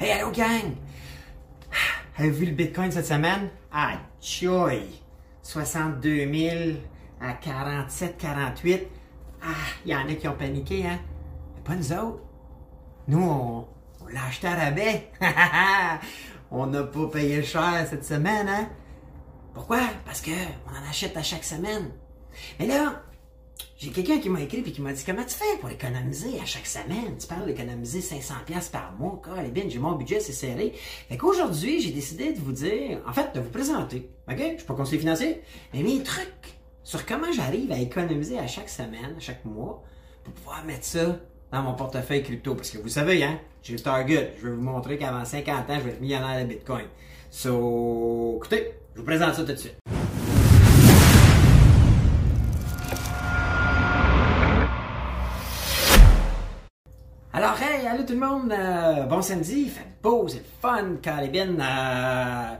Hey, allô, gang! Avez-vous vu le Bitcoin cette semaine? Ah, joy! 62 000 à 47, 48. Ah, il y en a qui ont paniqué, hein? Mais pas nous autres. Nous, on, on l'a acheté à rabais. on n'a pas payé cher cette semaine, hein? Pourquoi? Parce que on en achète à chaque semaine. Mais là, j'ai quelqu'un qui m'a écrit et qui m'a dit comment tu fais pour économiser à chaque semaine? Tu parles d'économiser 500 pièces par mois. les bien, j'ai mon budget, c'est serré. Fait qu'aujourd'hui, j'ai décidé de vous dire, en fait, de vous présenter. Ok? Je suis pas conseiller financier, mais mes trucs sur comment j'arrive à économiser à chaque semaine, à chaque mois, pour pouvoir mettre ça dans mon portefeuille crypto. Parce que vous savez, hein, j'ai le target. Je vais vous montrer qu'avant 50 ans, je vais être millionnaire de Bitcoin. So, écoutez, je vous présente ça tout de suite. Alors, hey, allô tout le monde, euh, bon samedi, il fait beau, c'est fun, Caribbean. Euh,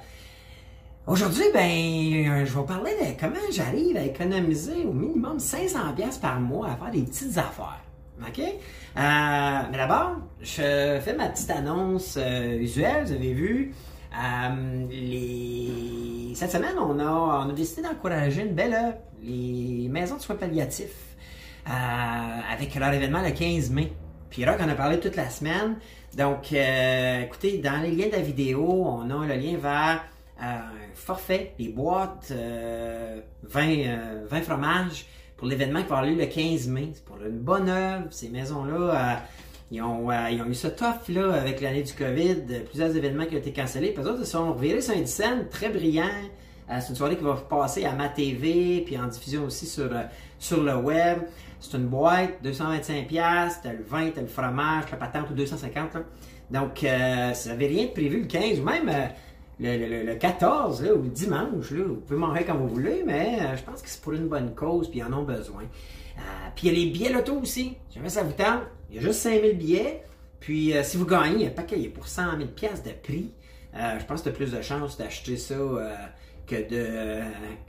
Aujourd'hui, ben, euh, je vais vous parler de comment j'arrive à économiser au minimum 500 pièces par mois à faire des petites affaires. OK? mais d'abord, je fais ma petite annonce usuelle, vous avez vu. Cette semaine, on a, on a décidé d'encourager une belle œuvre, les maisons de soins palliatifs, avec leur événement le 15 mai. Puis Rock en a parlé toute la semaine. Donc, euh, écoutez, dans les liens de la vidéo, on a le lien vers euh, un forfait, des boîtes, 20, euh, 20 fromages pour l'événement qui va avoir lieu le 15 mai. C'est pour une bonne œuvre. Ces maisons-là, ils, ont, eu ce tough là, avec l'année du COVID, plusieurs événements qui ont été cancellés. Puis autres, ils sont revirés sur une scène très brillant. c'est une soirée qui va passer à ma TV, puis en diffusion aussi sur, sur le web. C'est une boîte, 225$, t'as le vin, t'as le fromage, la patente ou 250$. Donc, euh, si vous n'avez rien de prévu le 15 ou même euh, le, 14 ou le dimanche, vous pouvez manger comme vous voulez, mais euh, je pense que c'est pour une bonne cause, puis ils en ont besoin. puis il y a les billets loto aussi. Jamais ça vous tente, il y a juste 5000 billets. Puis si vous gagnez, il y a un paquet pour 100 000$ de prix. je pense que tu as plus de chances d'acheter ça que de,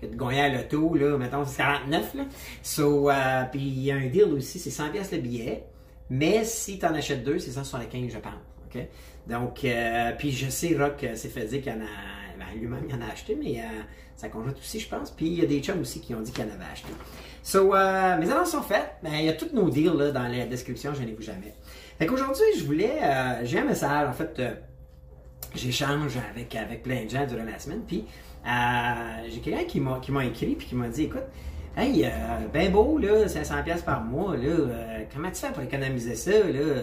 que de gagner à l'auto, là, mettons, c'est 49, là. So, euh, puis il y a un deal aussi, c'est 100 pièces le billet, mais si tu en achètes deux, c'est 175, je pense? Donc, euh, puis je sais, Rock c'est fait dire qu'il en a, ben, lui-même, il en a acheté, mais euh, sa conjointe aussi, je pense, puis il y a des chums aussi qui ont dit qu'il en avait acheté. So, euh, mes annonces sont faites, il y a tous nos deals, là, dans la description, je n'ai vu jamais. Fait qu'aujourd'hui, je voulais, j'ai un message, en fait, j'échange avec, avec plein de gens durant la semaine, puis euh, j'ai quelqu'un qui m'a, qui m'a écrit puis qui m'a dit écoute, hey, euh, ben beau, là, 500$ par mois, là, euh, comment tu fais pour économiser ça, là?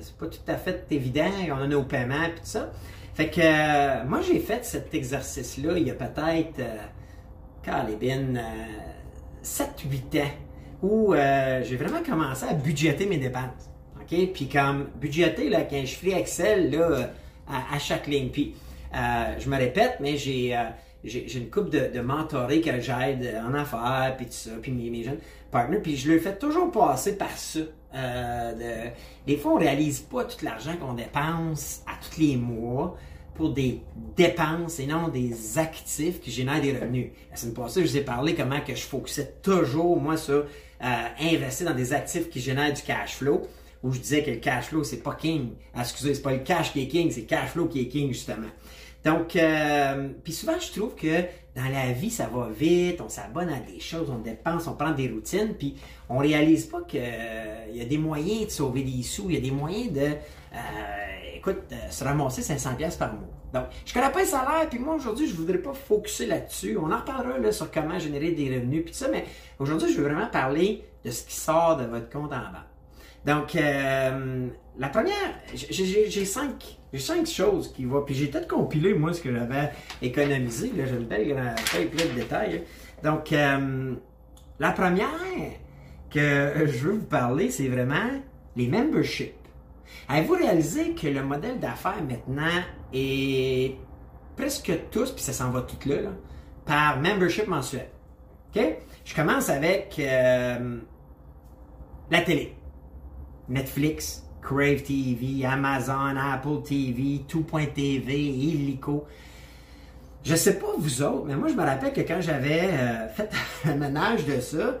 c'est pas tout à fait évident, on a nos paiements puis tout ça. Fait que moi, j'ai fait cet exercice-là il y a peut-être, Calibine, 7-8 ans, où j'ai vraiment commencé à budgéter mes dépenses. OK? Puis comme budgéter, là, quand je fais Excel, là, à, chaque ligne. Puis, je me répète, mais j'ai j'ai une coupe de, de mentorés que j'aide en affaires, puis tout ça, puis mes, mes, jeunes partners, puis je le fais toujours passer par ça. Euh, des fois, on réalise pas tout l'argent qu'on dépense à tous les mois pour des dépenses et non des actifs qui génèrent des revenus. La semaine passée, je vous ai parlé comment que je focusais toujours, moi, sur euh, investir dans des actifs qui génèrent du cash flow, où je disais que le cash flow, c'est pas king. Ah, excusez, c'est pas le cash qui est king, c'est le cash flow qui est king, justement. Donc, euh, puis souvent, je trouve que dans la vie, ça va vite, on s'abonne à des choses, on dépense, on prend des routines, puis on réalise pas qu'il euh, y a des moyens de sauver des sous, il y a des moyens de, euh, écoute, se ramasser 500 pièces par mois. Donc, je connais pas le salaire, puis moi, aujourd'hui, je voudrais pas focuser là-dessus. On en reparlera là, sur comment générer des revenus, puis ça, mais aujourd'hui, je veux vraiment parler de ce qui sort de votre compte en banque. Donc, euh, la première, j'ai cinq, cinq choses qui vont. Puis j'ai peut-être compilé, moi, ce que j'avais économisé. Là, j'ai une belle grande plein de détails. Donc, euh, la première que je veux vous parler, c'est vraiment les memberships. Avez-vous réalisé que le modèle d'affaires maintenant est presque tous, puis ça s'en va tout là, par membership mensuel? OK? Je commence avec euh, la télé. Netflix, Crave TV, Amazon, Apple TV, Tout.tv, Illico. Je sais pas vous autres, mais moi je me rappelle que quand j'avais euh, fait le ménage de ça,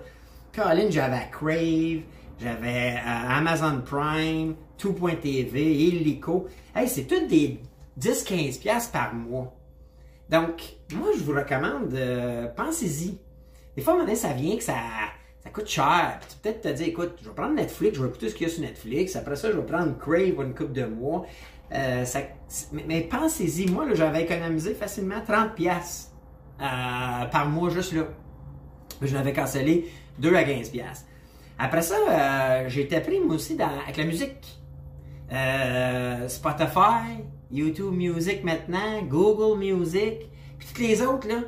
Colin, j'avais Crave, j'avais euh, Amazon Prime, Tout.tv, Illico. Hey, c'est toutes des 10-15$ par mois. Donc, moi, je vous recommande, euh, pensez-y. Des fois, à ça vient que ça, ça coûte cher. Puis tu peut-être te dire, écoute, je vais prendre Netflix, je vais écouter ce qu'il y a sur Netflix. Après ça, je vais prendre Crave une coupe de mois. Euh, mais, pensez-y, moi, j'avais économisé facilement 30$ pièces euh, par mois juste là. Je l'avais cancellé 2 à 15$. Après ça, euh, été pris moi aussi avec la musique. Spotify, YouTube Music maintenant, Google Music, puis toutes les autres là.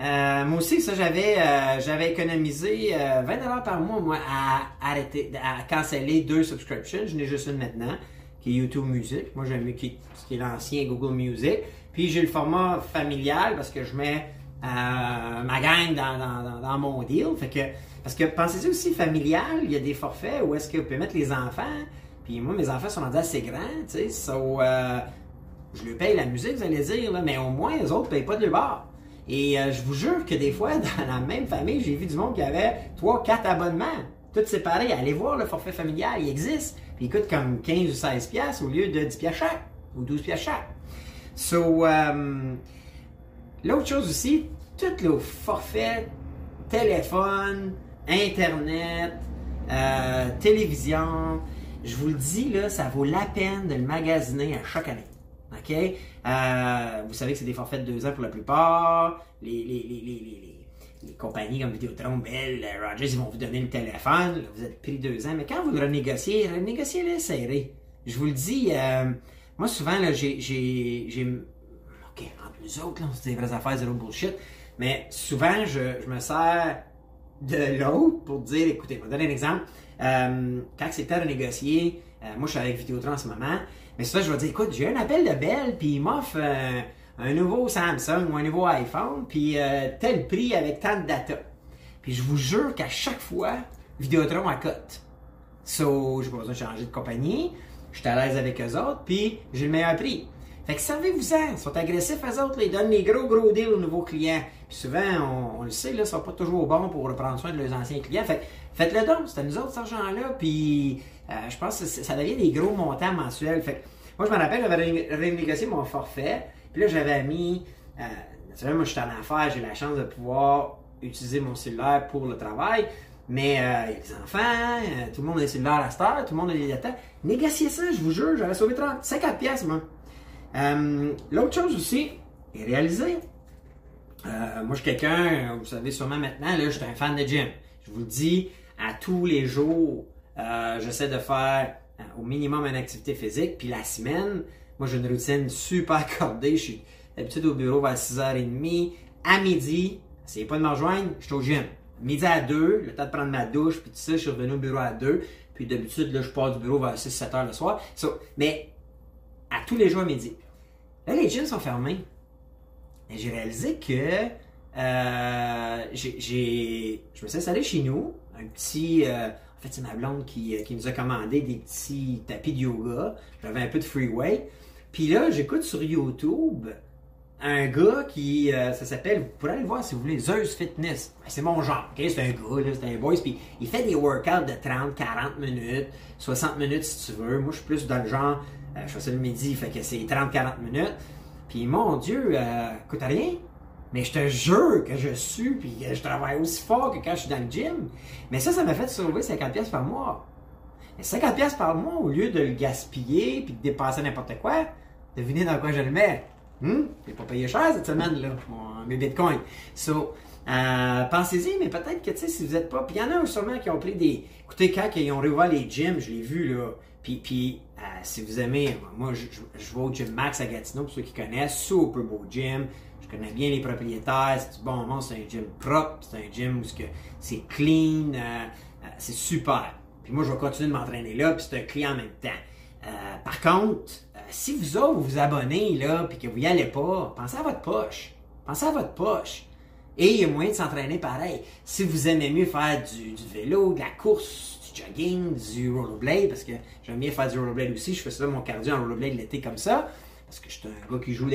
Euh, moi aussi, ça, j'avais, euh, j'avais économisé 20$ euh, par mois, moi, à arrêter, à canceller deux subscriptions. Je n'ai juste une maintenant, qui est YouTube Music. Moi, j'aime mieux qui, qui est l'ancien Google Music. Puis j'ai le format familial parce que je mets ma gang dans, mon deal. Fait que, parce que pensez-y aussi, familial, il y a des forfaits où est-ce que vous pouvez mettre les enfants. Puis moi, mes enfants sont assez grands, tu sais. Je leur paye la musique, vous allez dire, là, mais au moins, les autres ne payent pas de leur bar. Et euh, je vous jure que des fois, dans la même famille, j'ai vu du monde qui avait 3, 4 abonnements, tous séparés. Allez voir le forfait familial, il existe. Puis il coûte comme 15 ou 16 pièces au lieu de 10 pièces chaque ou 12 pièces chaque. So, euh, l'autre chose aussi, tous le forfait téléphone, internet, euh, télévision, je vous le dis là, ça vaut la peine de le magasiner à chaque année. Euh, vous savez que c'est des forfaits de deux ans pour la plupart. Les, les, les, les compagnies comme Vidéotron, Bell, Rogers, ils vont vous donner le téléphone. vous êtes pris deux ans. Mais quand vous le renégociez, renégociez-le serré. Je vous le dis, euh, moi, souvent, là, j'ai, j'ai. OK, entre nous autres, là, c'est des vraies affaires, zéro bullshit. Mais souvent, je, me sers de l'autre pour dire, écoutez, je vais vous donner un exemple. Euh, quand c'était renégocié, euh, moi, je suis avec Vidéotron en ce moment. Mais ça, je vais dire, écoute, j'ai un appel de Bell, puis il m'offre euh, un nouveau Samsung ou un nouveau iPhone, puis euh, tel prix avec tant de data. Puis je vous jure qu'à chaque fois, Vidéotron à cote. So, j'ai pas besoin de changer de compagnie, je suis à l'aise avec eux autres, puis j'ai le meilleur prix. Fait que servez-vous-en, ils sont agressifs eux autres, ils donnent les gros gros deals aux nouveaux clients. Puis souvent, on, le sait, là, ils sont pas toujours bons pour reprendre soin de leurs anciens clients. Fait faites-le donc, c'est à nous autres cet argent-là, puis euh, je pense que ça devient des gros montants mensuels. Fait moi, je me rappelle, j'avais renégocié mon forfait. Puis là, j'avais mis. Euh, moi, je suis en affaires, j'ai la chance de pouvoir utiliser mon cellulaire pour le travail. Mais euh, il y a des enfants, euh, tout le monde a des cellulaires à cette heure, tout le monde a des data. Négocier ça, je vous jure, j'aurais sauvé 30, 50 pièces, moi. L'autre chose aussi, est réaliser. moi, je suis quelqu'un, vous savez sûrement maintenant, là, je suis un fan de gym. Je vous le dis, à tous les jours, euh, j'essaie de faire euh, au minimum une activité physique. Puis la semaine, moi j'ai une routine super accordée. Je suis d'habitude au bureau vers 6h30. À midi, essayez pas de me rejoindre, je suis au gym. Midi à 2, le temps de prendre ma douche, puis tout ça, je suis revenu au bureau à 2. Puis d'habitude, là, je pars du bureau vers 6-7 h le soir. mais à tous les jours à midi. Là, les gyms sont fermés. Et j'ai réalisé que euh, j'ai, je me suis installé chez nous, un petit, fait, c'est ma blonde qui, euh, qui, nous a commandé des petits tapis de yoga. J'avais un peu de freeway. Puis là, j'écoute sur YouTube un gars qui, euh, ça s'appelle, vous pourrez aller voir si vous voulez, Zeus Fitness. C'est mon genre, ok? C'est un gars, c'est un boys. Puis il fait des workouts de 30, 40 minutes, 60 minutes si tu veux. Moi, je suis plus dans le genre, euh, je fais ça le midi, fait que c'est 30, 40 minutes. Puis mon Dieu, euh, coûte rien. Mais je te jure que je suis, puis je travaille aussi fort que quand je suis dans le gym. Mais ça, ça m'a fait sauver 50 pièces par mois. Et 50 pièces par mois, au lieu de le gaspiller puis de dépenser n'importe quoi, devinez dans quoi je le mets? Hum? J'ai pas payé cher cette semaine-là, mes bitcoins. So, euh, pensez-y, mais peut-être que, tu sais, si vous n'êtes pas... Puis il y en a sûrement qui ont pris des... Écoutez, quand ils ont réouvert les gyms, je l'ai vu, là. Puis, puis euh, si vous aimez... Moi, je, je, vais au Gym Max à Gatineau, pour ceux qui connaissent. Super beau gym. Je connais bien les propriétaires, c'est du bon moment, c'est un gym propre, c'est un gym où c'est clean, euh, c'est super. Puis moi, je vais continuer de m'entraîner là, puis c'est un client en même temps. Euh, par contre, si vous autres, vous vous abonnez là, puis que vous n'y allez pas, pensez à votre poche. Pensez à votre poche. Et il y a moyen de s'entraîner pareil. Si vous aimez mieux faire du, vélo, de la course, du jogging, du rollerblade, parce que j'aime bien faire du rollerblade aussi, je fais ça mon cardio en rollerblade l'été comme ça, parce que je suis un gars qui joue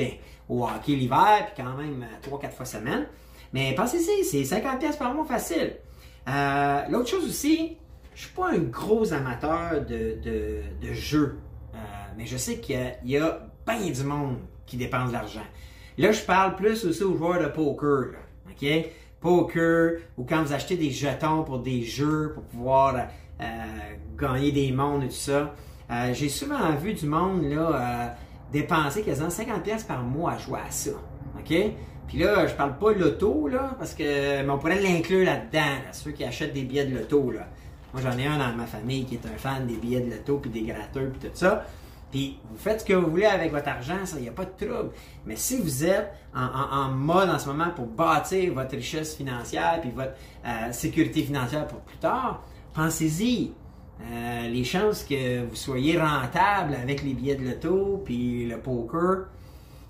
au hockey l'hiver, puis quand même 3-4 euh, fois semaine. Mais pensez-y, c'est 50$ par mois facile. Euh, l'autre chose aussi, je suis pas un gros amateur de, jeux, euh, mais je sais qu'il y, a bien du monde qui dépense de l'argent. Là, je parle plus aussi aux joueurs de poker, OK? Poker, ou quand vous achetez des jetons pour des jeux, pour pouvoir euh, gagner des mondes et tout ça. Euh, j'ai souvent vu du monde là, dépenser quasiment 50$ par mois à jouer à ça. OK? Puis là, je parle pas de l'auto, là, parce que. Mais on pourrait l'inclure là-dedans, ceux qui achètent des billets de l'auto. Moi, j'en ai un dans ma famille qui est un fan des billets de l'auto, puis des gratteurs, puis tout ça. Puis vous faites ce que vous voulez avec votre argent, ça, il n'y a pas de trouble. Mais si vous êtes en, mode en ce moment pour bâtir votre richesse financière, puis votre euh, sécurité financière pour plus tard, pensez-y. Euh, les chances que vous soyez rentable avec les billets de l'auto, puis le poker,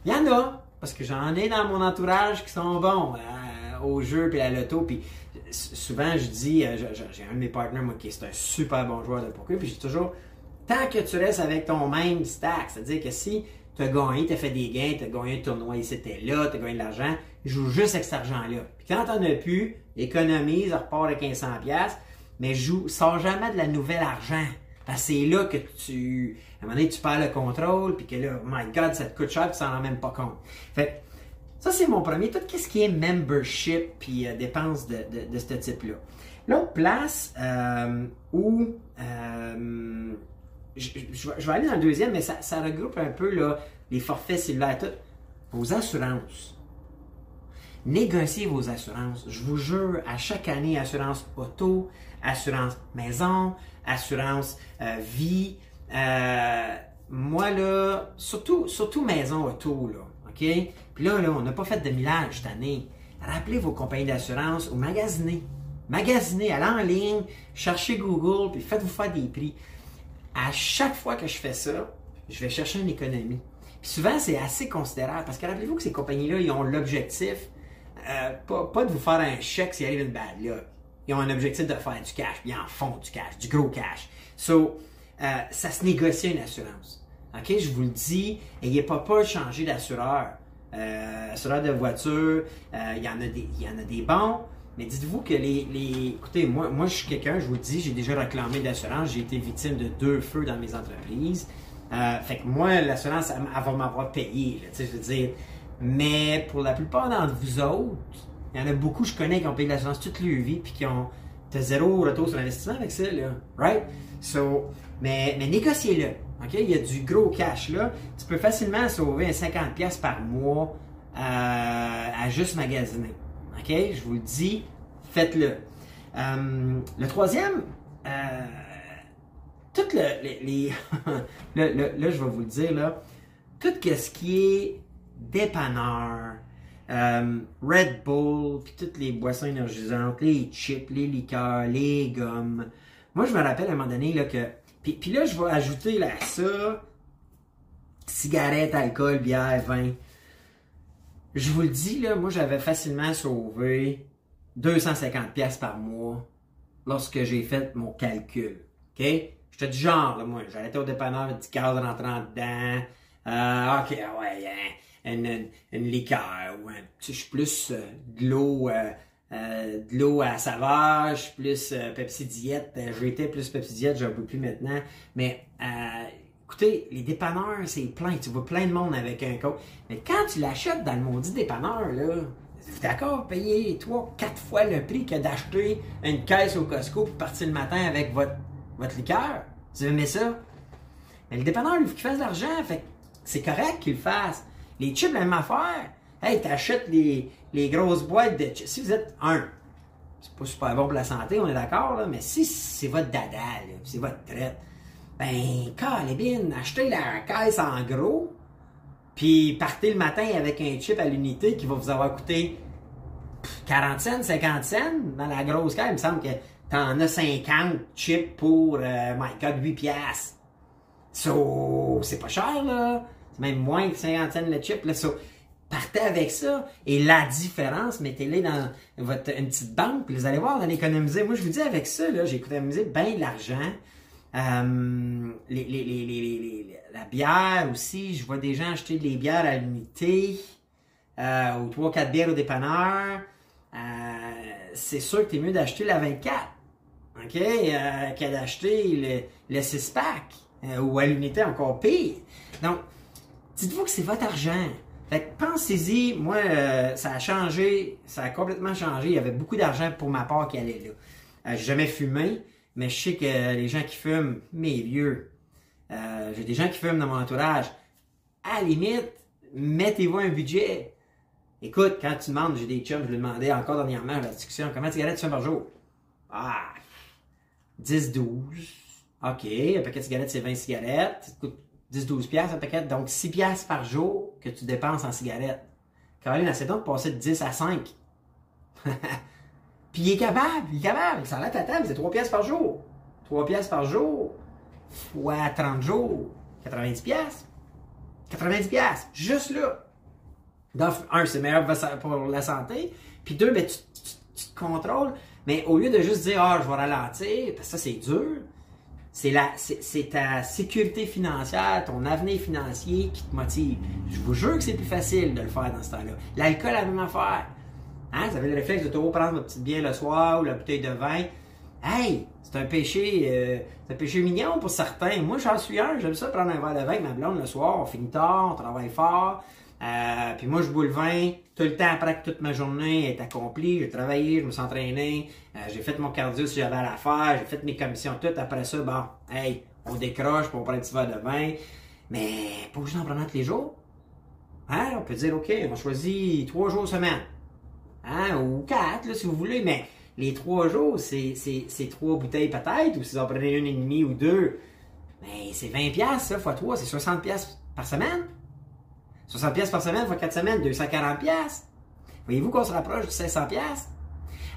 il y en a. Parce que j'en ai dans mon entourage qui sont bons euh, au jeu puis à l'auto. Puis souvent, je dis, euh, j'ai un de mes partenaires, moi, qui est un super bon joueur de poker. Puis dis toujours, tant que tu restes avec ton même stack, c'est-à-dire que si tu as gagné, tu as fait des gains, tu as gagné un tournoi ici, c'était là, tu as gagné de l'argent, joue juste avec cet argent-là. Puis quand tu as plus, économise, repars de 1500$, mais joue, sors jamais de la nouvelle argent c'est là que tu, à un moment donné, tu perds le contrôle, puis que là, oh my God, ça te coûte cher, tu t'en rends même pas compte. Fait ça, c'est mon premier. Tout ce qui est membership, puis euh, dépenses de, de, ce type-là. L'autre place euh, où euh, je, vais aller dans le deuxième, mais ça, ça regroupe un peu là, les forfaits cellulaires, tout. Vos assurances. Négociez vos assurances. Je vous jure, à chaque année, assurance auto, assurance maison, assurance vie. Moi, là, surtout, surtout maison auto, là, OK? Puis là, là on n'a pas fait de millage cette année. Rappelez vos compagnies d'assurance ou magasinez. Magasinez, allez en ligne, cherchez Google, puis faites-vous faire des prix. À chaque fois que je fais ça, je vais chercher une économie. Puis souvent, c'est assez considérable parce que rappelez-vous que ces compagnies-là, ils ont l'objectif, euh, pas, de vous faire un chèque s'il arrive une bad luck ils ont un objectif de faire du cash, puis ils en font du cash, du gros cash. So, euh, ça se négocie une assurance. OK? Je vous le dis, n'ayez pas peur de changer d'assureur. Euh, de voiture, euh, il y, en a des, y en a des bons, mais dites-vous que les, les, Écoutez, moi, moi je suis quelqu'un, je vous dis, j'ai déjà réclamé d'assurance, j'ai été victime de deux feux dans mes entreprises. Euh, fait que moi, l'assurance, elle, va m'avoir payé, tu sais, je veux dire. Mais pour la plupart d'entre vous autres, il y en a beaucoup, je connais, qui ont payé l'assurance toute leur vie, puis qui ont zéro retour sur investissement avec ça, là. Right? So, mais, mais négociez-le. OK? Il y a du gros cash là. Tu peux facilement sauver un 50$ par mois euh, à juste magasiner. OK? Je vous le dis, faites-le. Euh, le troisième, euh, tout le, les, là, je vais vous le dire, là, tout ce qui est dépanneur, Red Bull, puis toutes les boissons énergisantes, les chips, les liqueurs, les gommes. Moi, je me rappelle à un moment donné là, que. Puis, là, je vais ajouter là, ça cigarettes, alcool, bière, vin. Je vous le dis, là, moi, j'avais facilement sauvé 250 pièces par mois lorsque j'ai fait mon calcul. OK? J'étais du genre, là, moi, j'arrêtais au dépanneur, 10 cadres rentrant dedans. Euh, OK, ouais, hein une, une liqueur ou je suis plus euh, de l'eau euh, euh, de l'eau à saveur, je suis plus Pepsi Diète, j'étais plus Pepsi Diète, je ne peux plus maintenant. Mais écoutez, les dépanneurs, c'est plein. Tu vois plein de monde avec un coke. Mais quand tu l'achètes dans le maudit dépanneur, là, d'accord, payer trois, quatre fois le prix que d'acheter une caisse au Costco pour partir le matin avec votre, votre liqueur. Tu aimez ça? Mais le dépanneur, lui, il faut qu'il fasse de l'argent. Fait c'est correct qu'il le fasse. Les chips, la même affaire. Hey, t'achètes les, les grosses boîtes de chips. Si vous êtes un, c'est pas super bon pour la santé, on est d'accord, là, mais si c'est votre dada, c'est votre traite, ben, calébine, achetez la caisse en gros, puis partez le matin avec un chip à l'unité qui va vous avoir coûté 40 cents, 50 cents dans la grosse caisse. Il me semble que t'en as 50 chips pour, euh, my God, 8 piastres. So, c'est pas cher, là même moins que 50 cents le chip. Là, partez avec ça et la différence, mettez-les dans votre, une petite banque, puis vous allez voir, vous allez économiser. Moi, je vous dis, avec ça, là, j'ai économisé bien de l'argent. Euh, la bière aussi, je vois des gens acheter des bières à l'unité, euh, ou 3-4 bières au dépanneur. Euh, c'est sûr que c'est mieux d'acheter la 24. OK, que d'acheter le, le 6-pack, euh, ou à l'unité encore pire. Donc, dites-vous que c'est votre argent. Fait que pensez-y, moi, euh, ça a changé, ça a complètement changé. Il y avait beaucoup d'argent pour ma part qui allait là. Euh, j'ai jamais fumé, mais je sais que les gens qui fument, mes vieux, euh, j'ai des gens qui fument dans mon entourage. À la limite, mettez-vous un budget. Écoute, quand tu demandes, j'ai des chums, je lui demandais encore dernièrement à la discussion, comment de cigarettes tu fumes par jour? Ah, 10, 12. OK, un paquet de cigarettes, c'est 20 cigarettes. 10-12 piastres un paquet. Donc, 6 piastres par jour que tu dépenses en cigarettes. Caroline, essaie donc de passer de 10 à 5. Puis il est capable, il est capable. Ça à ta table, c'est 3 piastres par jour. 3 piastres par jour, fois 30 jours, 90 piastres. 90 piastres, juste là. Donc, un, c'est meilleur pour la santé. Puis deux, ben, tu, tu, te contrôles. Mais au lieu de juste dire, ah, je vais ralentir, parce que ça, c'est dur. C'est la, c'est ta sécurité financière, ton avenir financier qui te motive. Je vous jure que c'est plus facile de le faire dans ce temps-là. L'alcool, la même affaire. Hein? Vous avez le réflexe de toujours prendre votre petite bière le soir ou la bouteille de vin. Hey, c'est un péché, euh, c'est un péché mignon pour certains. Moi, j'en suis un. J'aime ça prendre un verre de vin avec ma blonde le soir. On finit tard, on travaille fort. Euh, puis moi, je bois le vin tout le temps après que toute ma journée est accomplie. J'ai travaillé, je me suis entraîné, euh, j'ai fait mon cardio si j'avais à la faire, j'ai fait mes commissions toutes. Après ça, bon, hey, on décroche pour prendre un petit verre de vin. Mais pas obligé d'en prendre tous les jours. Hein? On peut dire, OK, on choisit trois jours semaine. Hein? Ou quatre, si vous voulez, mais les trois jours, c'est, trois bouteilles peut-être, ou si vous en prenez une et demie ou deux, mais c'est 20 pièces ça, fois trois, c'est 60 pièces par semaine. 60 pièces par semaine fois 4 semaines, 240 pièces. Voyez-vous qu'on se rapproche de 500 pièces?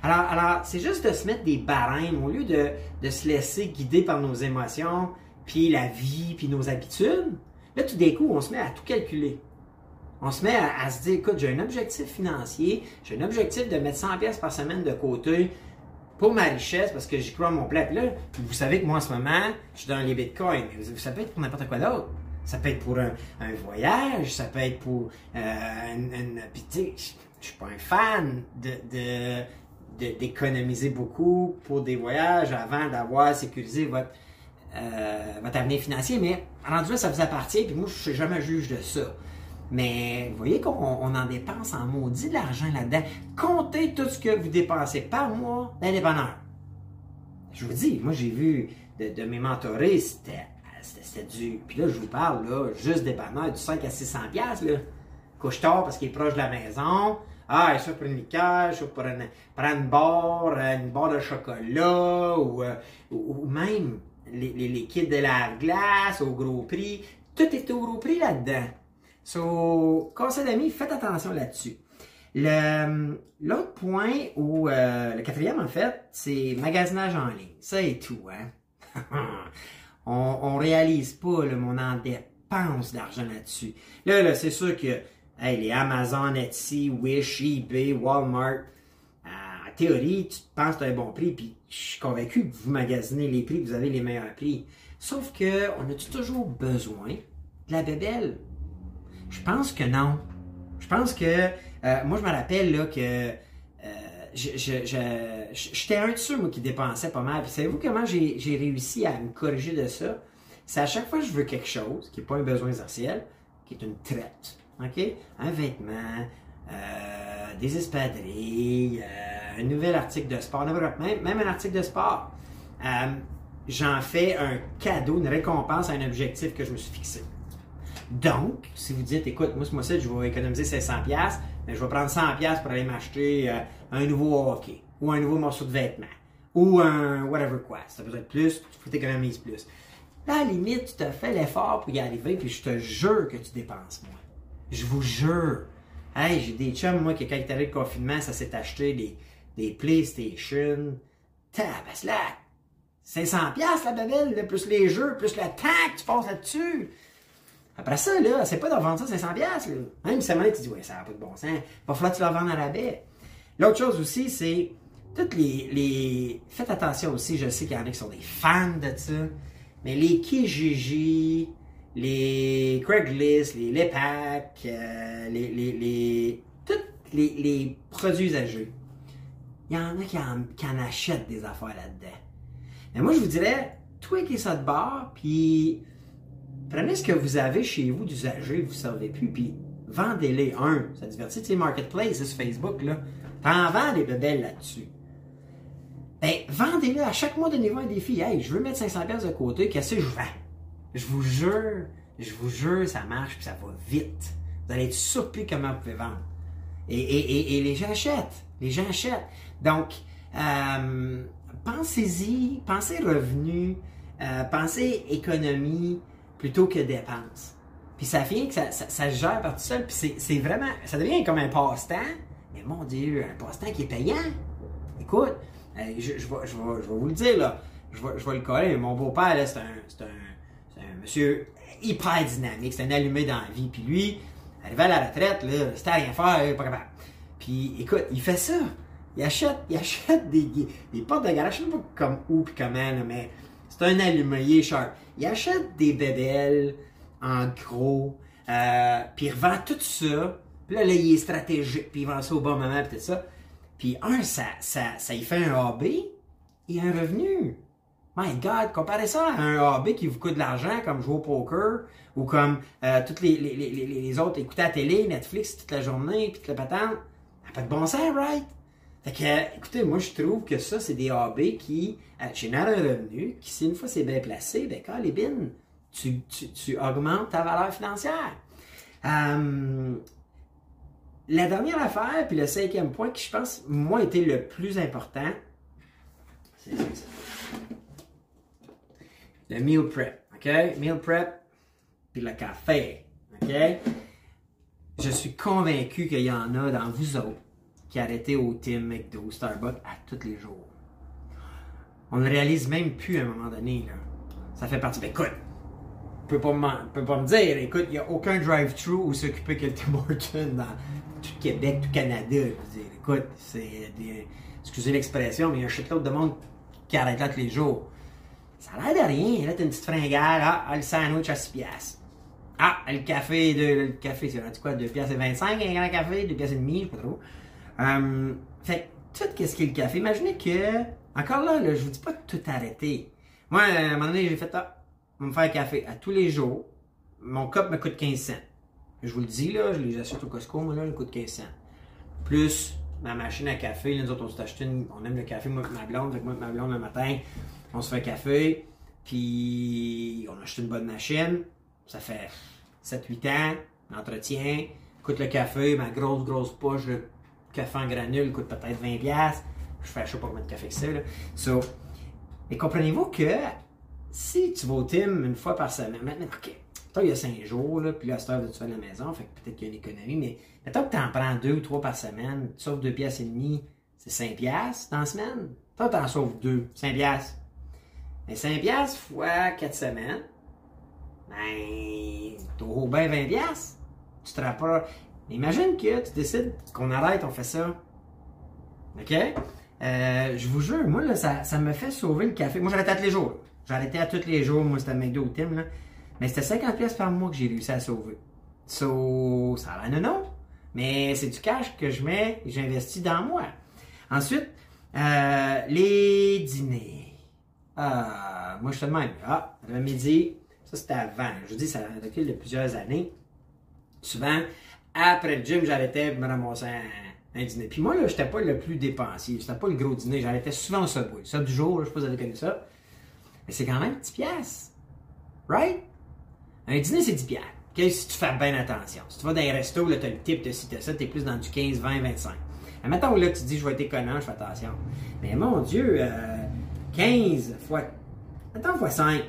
Alors, alors c'est juste de se mettre des barèmes au lieu de, se laisser guider par nos émotions, puis la vie, puis nos habitudes. Là, tout d'un coup, on se met à tout calculer. On se met à, se dire, écoute, j'ai un objectif financier, j'ai un objectif de mettre 100 pièces par semaine de côté pour ma richesse parce que j'y crois mon plat. Puis là, vous savez que moi, en ce moment, je suis dans les bitcoins. Ça peut être pour n'importe quoi d'autre. Ça peut être pour un, voyage, ça peut être pour euh, une, Puis tu sais, je suis pas un fan de, d'économiser beaucoup pour des voyages avant d'avoir sécurisé votre, euh, votre avenir financier, mais rendu là, ça vous appartient, puis moi, je suis jamais juge de ça. Mais vous voyez qu'on en dépense en maudit de l'argent là-dedans. Comptez tout ce que vous dépensez par mois dans les Je vous dis, moi j'ai vu de, de mes mentorés, c'était c'était du. Puis là, je vous parle, là, juste des bananes, du 5 à 600 pièces là. Couche tard parce qu'il est proche de la maison. Ah, ça pour une liqueur, ça pour une, prendre une barre, euh, une barre de chocolat, ou, euh, ou, même les, les, de la glace au gros prix. Tout est au gros prix là-dedans. So, conseil d'amis, faites attention là-dessus. L'autre point, ou euh, le quatrième en fait, c'est magasinage en ligne. Ça et tout, hein. on, réalise pas, là, mon en dépense d'argent là-dessus. Là, là, c'est sûr que hey, les Amazon, Etsy, Wish, eBay, Walmart, euh, en théorie, tu penses que tu as un bon prix, puis je suis convaincu que vous magasinez les prix, vous avez les meilleurs prix. Sauf que, on a toujours besoin de la bébelle? Je pense que non. Je pense que, euh, moi je me rappelle là que j'étais un de ceux, moi, qui dépensait pas mal. Puis savez-vous comment j'ai réussi à me corriger de ça? C'est à chaque fois que je veux quelque chose, qui n'est pas un besoin essentiel, qui est une traite. OK? Un vêtement, euh, des espadrilles, euh, un nouvel article de sport, même, un article de sport. Euh, j'en fais un cadeau, une récompense à un objectif que je me suis fixé. Donc, si vous dites, écoute, moi, ce mois-ci, je vais économiser 500$, mais je vais prendre 100$ pour aller m'acheter un nouveau hockey, ou un nouveau morceau de vêtement, ou un whatever quoi. Tu besoin de plus, tu faut t'économiser plus. Là, à la limite, tu te fais l'effort pour y arriver, puis je te jure que tu dépenses moins. Je vous jure. Hey, j'ai des chums, moi, qui quand il le confinement, ça s'est acheté des, des PlayStation. là! 500 pièces la babelle, plus les jeux, plus le temps que tu passes là-dessus. Après ça, là, c'est pas de revendre ça 500 pièces Même si tu dis, ouais, ça n'a pas de bon sens. Va falloir que tu le vendre à la baie. L'autre chose aussi, c'est toutes les, les, Faites attention aussi, je sais qu'il y en a qui sont des fans de ça, mais les Kijiji, les Craigslist, les Lepac, euh, les, les, les, tous les, produits usagés, il y en a qui en, qui en achètent des affaires là-dedans. Mais moi, je vous dirais, tweakez ça de bord, puis prenez ce que vous avez chez vous d'usager, vous ne servez plus, puis vendez-les. Un, ça divertit, tu sais, Marketplace, sur Facebook, là. T'en vends des bébelles là-dessus. Ben, vendez-les à chaque mois, donnez-vous un défi. Hey, je veux mettre 500 pièces de côté, qu'est-ce que je vends? Je vous jure, je vous jure, ça marche, puis ça va vite. Vous allez être surpris comment vous pouvez vendre. Et, et, et, les gens achètent. Les gens achètent. Donc, euh, pensez-y, pensez revenus, euh, pensez économie plutôt que dépenses. Puis ça vient que ça, ça, se gère par tout seul. Puis c'est vraiment, ça devient comme un passe-temps. Mais mon Dieu, un passe-temps qui est payant. Écoute, euh, je, je, vais, je, vous le dire, là. Je vais, je le coller. Mon beau-père, c'est un, un, un monsieur hyper dynamique. C'est un allumé dans la vie. Puis lui, arrivé à la retraite, là, c'était à rien faire, pas capable. Puis écoute, il fait ça. Il achète, il achète des, des portes de garage, je sais pas comme où puis comment, là, mais c'est un allumé, il est. Il achète des bébelles en gros, euh, puis il revend tout ça. Puis là, là, il est stratégique, puis il vend ça au bon moment, puis tout ça. Puis un, ça, ça, ça y fait un AB et un revenu. My God, comparez ça à un hobby qui vous coûte de l'argent, comme jouer au poker, ou comme euh, toutes les, autres, écouter la télé, Netflix toute la journée, puis toute la patente. Ça n'a pas de bon sens, right? Fait que, écoutez, moi, je trouve que ça, c'est des hobbies qui euh, génèrent un revenu, qui, si une fois c'est bien placé, ben, quand les bines, tu, tu, tu, augmentes ta valeur financière. Euh, la dernière affaire, puis le cinquième point qui, je pense, moi, était le plus important, c'est ça. Le meal prep, OK? Meal prep, puis le café, OK? Je suis convaincu qu'il y en a dans vous autres qui arrêtez au Tim McDo, Starbucks à tous les jours. On ne réalise même plus à un moment donné, là. Ça fait partie. Ben, écoute, peut pas peut pas me dire, écoute, il n'y a aucun drive-thru où s'occuper que le Tim Hortons dans tout Québec, tout Canada. Je veux dire, écoute, c'est des, excusez l'expression, mais il y a un shitload de monde qui arrête là tous les jours. Ça a l'air de rien. Là, t'as une petite fringale. Ah, ah, le sandwich à 6 piastres. Ah, le café, de, le café, c'est rendu quoi? 2 piastres et 25, un grand café, 2 piastres et demi, je sais pas trop. Um, fait tout qu'est-ce qu'est le café. Imaginez que, encore là, là je vous dis pas de tout arrêter. Moi, à un moment donné, j'ai fait, ah, on va me faire un café à tous les jours. Mon cup me coûte 15 cents. Je vous le dis, là, je les achète au Costco, moi, là, il coûte 15 cents. Plus ma machine à café, là, nous autres, on s'est acheté une, on aime le café, moi et ma blonde, avec moi et ma blonde le matin, on se fait un café, puis on achète une bonne machine, ça fait 7-8 ans, l'entretien, coûte le café, ma grosse, grosse poche café en granule coûte peut-être 20$, je fais, sais pas combien de café que c'est, là. Et comprenez-vous que si tu vas au Tim une fois par semaine, maintenant, ok, toi, il y a 5 jours, puis là, à cette heure, tu fais à la maison, fait que peut-être qu'il y a une économie, mais mettons que tu en prends 2 ou 3 par semaine, tu sauves 2 pièces et demi, c'est 5 pièces dans la semaine. Toi, tu en sauves 2, 5 pièces. Mais 5 piastres fois 4 semaines, ben, t'auras bien 20 piastres. Tu te rapproches. Imagine que tu décides qu'on arrête, on fait ça. OK? Euh, je vous jure, moi, là, ça, ça me fait sauver le café. Moi, j'arrêtais à tous les jours. J'arrêtais à tous les jours. Moi, c'était McDo ou Tim, là. Mais c'était 50 pièces par mois que j'ai réussi à sauver. So, ça a l'air non, non. Mais c'est du cash que je mets et j'investis dans moi. Ensuite, euh, les dîners. Ah, moi, je suis de même. Ah, le midi, ça c'était avant. Je vous dis, ça recule de plusieurs années. Souvent, après le gym, j'arrêtais pour me ramasser un, dîner. Puis moi, là, j'étais pas le plus dépensier. C'était pas le gros dîner. J'arrêtais souvent au Subway. Ça du jour, je sais pas si vous avez connu ça. Mais c'est quand même 10 piastres. Right? Un dîner, c'est 10 piastres. Si tu fais bien attention. Si tu vas dans un resto, là, t'as le type, t'as ci, t'as ça, t'es plus dans du 15, 20, 25. Mais maintenant, là, tu dis, je vais être économe, je fais attention. Mais mon Dieu, euh, 15 fois. Attends, fois 5.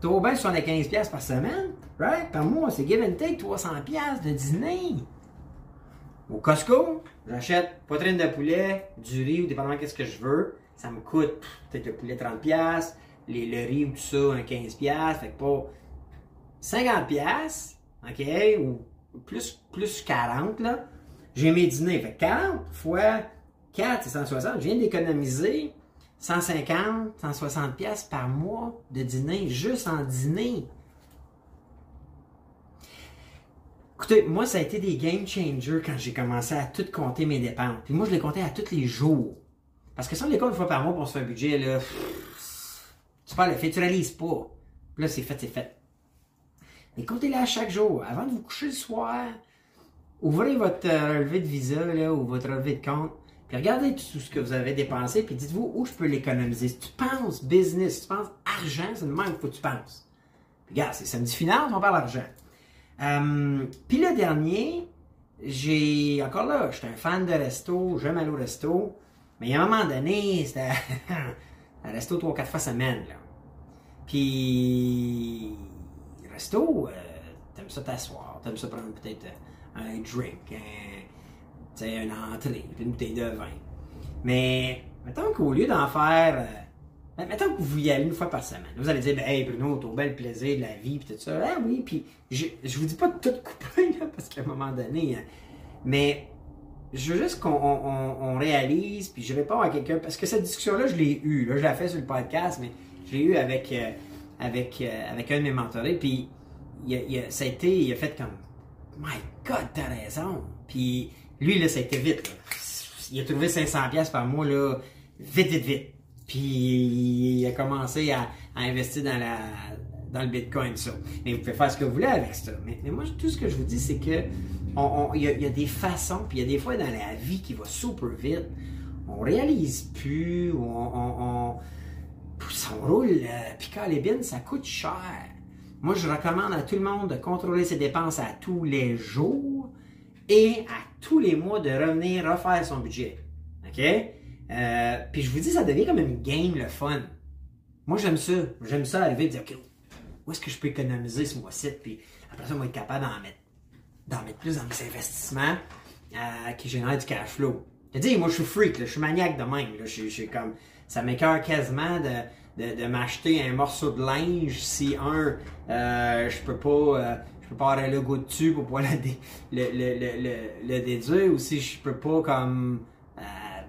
T'as au bien 75$ pièces par semaine, right? Par mois, c'est give and take 300$ pièces de dîner. Au Costco, j'achète poitrine de poulet, du riz, ou dépendamment qu'est-ce que je veux. Ça me coûte peut-être le poulet 30$, les, le riz ou tout ça, un 15$, fait que pas 50$, OK, ou plus, plus 40$, là. J'ai mes dîners. Fait que 40 fois 4, c'est 160. Je viens d'économiser 150, 160 pièces par mois de dîner, juste en dîner. Écoutez, moi, ça a été des game changers quand j'ai commencé à tout compter mes dépenses. Puis moi, je les comptais à tous les jours. Parce que si on les compte une fois par mois pour se faire un budget, là, pas le fait, tu réalises pas. Puis là, c'est fait, c'est fait. Mais comptez là chaque jour, avant de vous coucher le soir, ouvrez votre euh, relevé de visa là, ou votre relevé de compte, puis regardez tout ce que vous avez dépensé, puis dites-vous où je peux l'économiser. Si tu penses business, si tu penses argent, c'est le même qu'il faut que tu penses. Puis regarde, c'est samedi final, on parle argent. Euh, puis le dernier, j'ai encore là, j'étais un fan de resto, j'aime aller au resto, mais à un moment donné, c'était un resto trois quatre fois semaine. Là. Puis resto, euh, t'aimes ça t'asseoir, t'aimes ça prendre peut-être un drink, un, une entrée, une bouteille de vin. Mais mettons qu'au lieu d'en faire euh, Mettons que vous y allez une fois par semaine. Vous allez dire, ben, hey Bruno, t'as bel plaisir de la vie, puis tout ça. Ah oui, puis je, je vous dis pas de tout couper, là, parce qu'à un moment donné, hein, mais je veux juste qu'on on, réalise, puis je réponds à quelqu'un, parce que cette discussion-là, je l'ai eue. Là, je la fais sur le podcast, mais je l'ai eue avec, euh, avec, euh, avec un de mes mentorés, puis il a, ça a été, il a fait comme, My God, t'as raison. Puis lui, là, ça a été vite. Là. Il a trouvé 500$ par mois, là, vite, vite, vite. Puis il a commencé à, investir dans la dans le Bitcoin, ça. Mais vous pouvez faire ce que vous voulez avec ça. Mais, moi, tout ce que je vous dis, c'est que il y, a des façons, puis il y a des fois dans la vie qui va super vite. On réalise plus, on, on, on, roule, euh, puis quand les bines, ça coûte cher. Moi, je recommande à tout le monde de contrôler ses dépenses à tous les jours et à tous les mois de revenir refaire son budget. OK? Euh, puis je vous dis, ça devient comme une game, le fun. Moi, j'aime ça. J'aime ça arriver et dire, OK, où est-ce que je peux économiser ce mois-ci? Puis après ça, on va être capable d'en mettre, d'en mettre plus dans mes investissements euh, qui génèrent du cash flow. Je dis, moi, je suis freak, je suis maniaque de même. Comme, ça m'écœure quasiment de, de, de m'acheter un morceau de linge si, un, euh, je peux pas... Euh, je peux pas avoir un logo dessus pour pouvoir le, le, le, le, déduire ou si je peux pas comme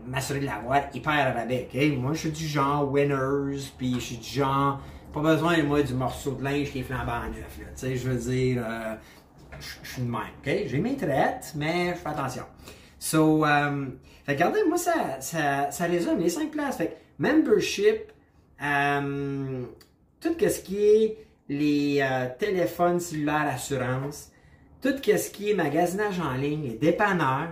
m'assurer de l'avoir hyper à rabais? Moi, je suis du genre winners, puis je suis du genre, pas besoin, moi, du morceau de linge qui est flambant neuf. Tu sais, je veux dire, euh, je suis de même? J'ai mes traites, mais je fais attention. So, euh, regardez, moi, ça, ça, ça résume les cinq places. Fait membership, euh, tout ce qui est les téléphones cellulaires assurance, tout ce qui est magasinage en ligne, les dépanneurs,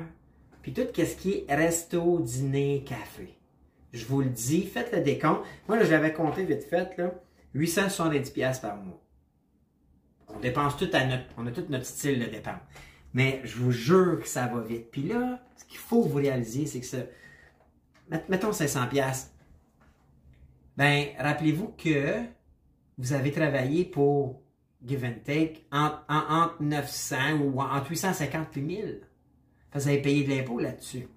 puis tout ce qui est resto, dîner, café. Je vous le dis, faites le décompte. Moi, là, je l'avais compté vite fait, là, 870$ par mois. On dépense tout à notre, on a tout notre style de dépense. Mais je vous jure que ça va vite. Puis là, ce qu'il faut vous réaliser, c'est que ça, mettons 500$. Ben, rappelez-vous que vous avez travaillé pour give and take entre, entre 900 ou entre 850 et 1000 vous payé de l'impôt là-dessus.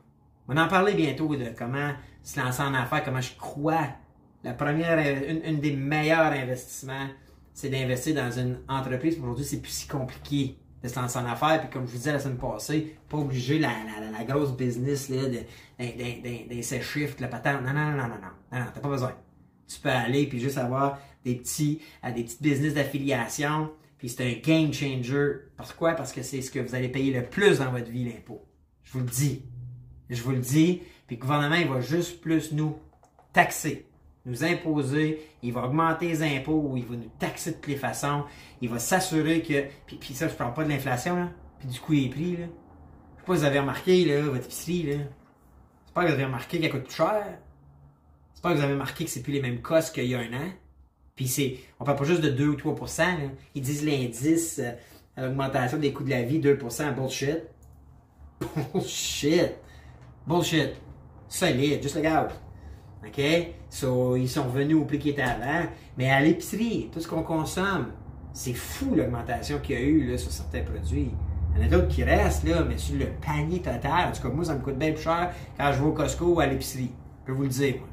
On va en parler bientôt de comment se lancer en affaires, comment je crois. La première, une, des meilleurs investissements, c'est d'investir dans une entreprise. Aujourd'hui, c'est plus si compliqué de se lancer en affaires. Puis comme je vous disais la semaine passée, pas obligé la, la, grosse business là, d'un shift, la patente. Non, non, non, non, non, non, non, t'as pas besoin. Tu peux aller puis juste avoir des petits, des petites business d'affiliation. Puis c'est un game changer. Pourquoi? Parce que c'est ce que vous allez payer le plus dans votre vie, l'impôt. Je vous le dis. Je vous le dis. Puis le gouvernement, il va juste plus nous taxer, nous imposer. Il va augmenter les impôts ou il va nous taxer de toutes les façons. Il va s'assurer que. Puis, ça, je parle pas de l'inflation, là. Puis du coût des prix, là. Je sais pas si vous avez remarqué, là, votre épicerie, là. Pas que vous avez remarqué qu'elle coûte plus cher. Pas que vous avez remarqué que c'est plus les mêmes costs qu'il y a un an. Puis c'est. On parle pas juste de 2 ou 3 là. Ils disent l'indice, euh, l'augmentation des coûts de la vie, 2% bullshit. Bullshit. Bullshit. Solide, juste le gaz. OK? Ils sont venus au prix qui était avant. Mais à l'épicerie, tout ce qu'on consomme, c'est fou l'augmentation qu'il y a eu là, sur certains produits. Il y en a d'autres qui restent, là, mais sur le panier total, en tout cas, moi, ça me coûte bien plus cher quand je vais au Costco ou à l'épicerie. Je peux vous le dire, moi.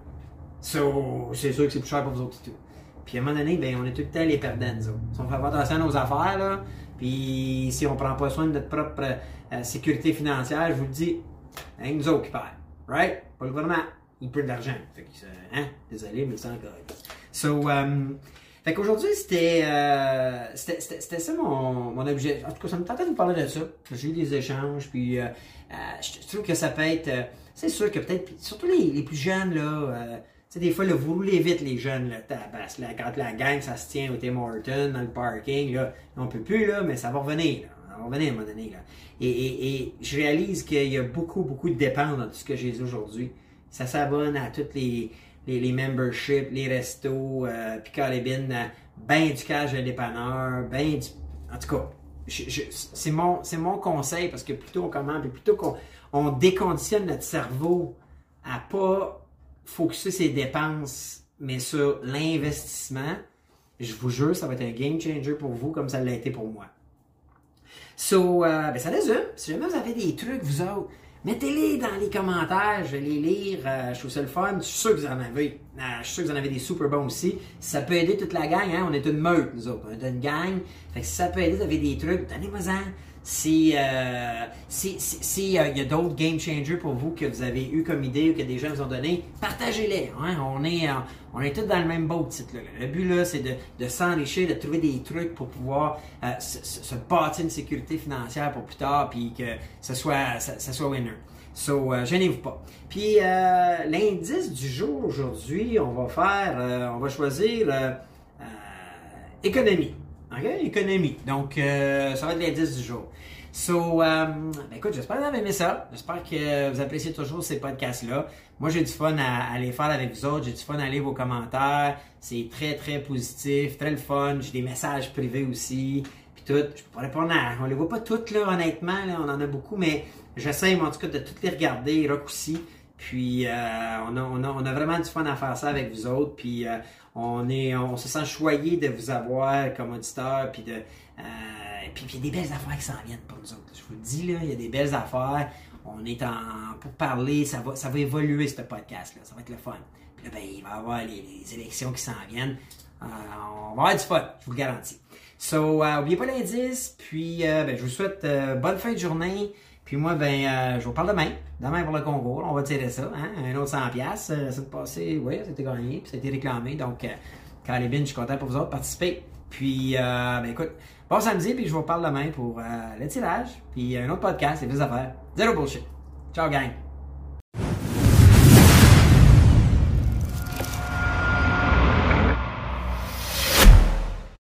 C'est sûr que c'est plus cher pour vous autres tout. Puis à un moment donné, ben, on est tout le temps les perdants, nous Si on fait pas attention à nos affaires, là, puis si on prend pas soin de notre propre euh, sécurité financière, je vous le dis, hein, nous autres qui. Right? Pas le gouvernement. Il perd de l'argent. Fait que, hein? Désolé, mais c'est encore. So, um, fait qu'aujourd'hui, c'était, euh, c'était, ça mon, mon objet. En tout cas, ça me tentait de vous parler de ça. J'ai eu des échanges, puis euh, euh, je trouve que ça peut être. c'est sûr que peut-être, surtout les, les, plus jeunes, là, des fois, là, vous roulez vite, les jeunes, là, tabasse, quand la gang, ça se tient au Tim Horton, dans le parking, là, on peut plus, là, mais ça va revenir. Ça va revenir à un moment donné, là. Et, et, je réalise qu'il y a beaucoup, beaucoup de dépenses dans tout ce que j'ai aujourd'hui. Ça s'abonne à toutes les, les, les memberships, les restos, euh, puis carabine, ben du cash de dépanneur, ben du... En tout cas, c'est mon, mon conseil, parce que plutôt on commande, puis plutôt qu'on on déconditionne notre cerveau à pas focuser ses dépenses, mais sur l'investissement, je vous jure, ça va être un game changer pour vous comme ça l'a été pour moi. So, euh, ben ça résume. Si jamais vous avez des trucs, vous autres, mettez-les dans les commentaires. Je vais les lire. euh, je trouve ça le fun. Je suis sûr que vous en avez. Euh, je suis sûr que vous en avez des super bons aussi. Si ça peut aider toute la gang, hein, on est une meute, nous autres. On est une gang. Fait que si ça peut aider, vous avez des trucs, donnez-moi-en. Si, euh, si, si, euh, y a d'autres game changers pour vous que vous avez eu comme idée ou que des gens vous ont donné, partagez-les. Hein? On, est, euh, on est tous dans le même boat, titre. Le but, là, c'est de, de s'enrichir, de trouver des trucs pour pouvoir euh, se, se- bâtir une sécurité financière pour plus tard, puis que ce soit, ça, ça soit winner. So, gênez-vous pas. Puis, l'indice du jour aujourd'hui, on va faire, on va choisir économie. OK? Économie. Donc, euh, ça va être l'indice du jour. So, euh, ben écoute, j'espère que vous avez aimé ça. J'espère que vous appréciez toujours ces podcasts-là. Moi, j'ai du fun à, à les faire avec vous autres. J'ai du fun à lire vos commentaires. C'est très, très positif, très le fun. J'ai des messages privés aussi. Puis tout. Je peux pas répondre à... On les voit pas toutes, là, honnêtement. Là, on en a beaucoup, mais j'essaie, en tout cas, de toutes les regarder, aussi. Puis, euh, on, a, on, a, on a vraiment du fun à faire ça avec vous autres. Puis, euh, on, se sent choyé de vous avoir comme auditeur. Puis, de, euh, puis, il y a des belles affaires qui s'en viennent pour nous autres. Je vous le dis, là, il y a des belles affaires. On est en pour parler, ça va, ça va évoluer ce podcast-là. Ça va être le fun. Puis là, ben, il va y avoir les, élections qui s'en viennent. Euh, on va avoir du fun, je vous le garantis. So, euh, oubliez pas l'indice, puis euh, ben, je vous souhaite euh, bonne fin de journée. Puis moi, ben, euh, je vous parle demain. Demain pour le concours, on va tirer ça. Hein? Un autre 100$. piastres. Euh, ça passé, oui, ça a été gagné, puis ça a été réclamé. Donc, euh, Carlébine, je suis content pour vous autres participer. Puis, euh, ben écoute, bon samedi, puis je vous parle demain pour euh, le tirage, puis un autre podcast, les deux affaires. Zéro bullshit. Ciao, gang!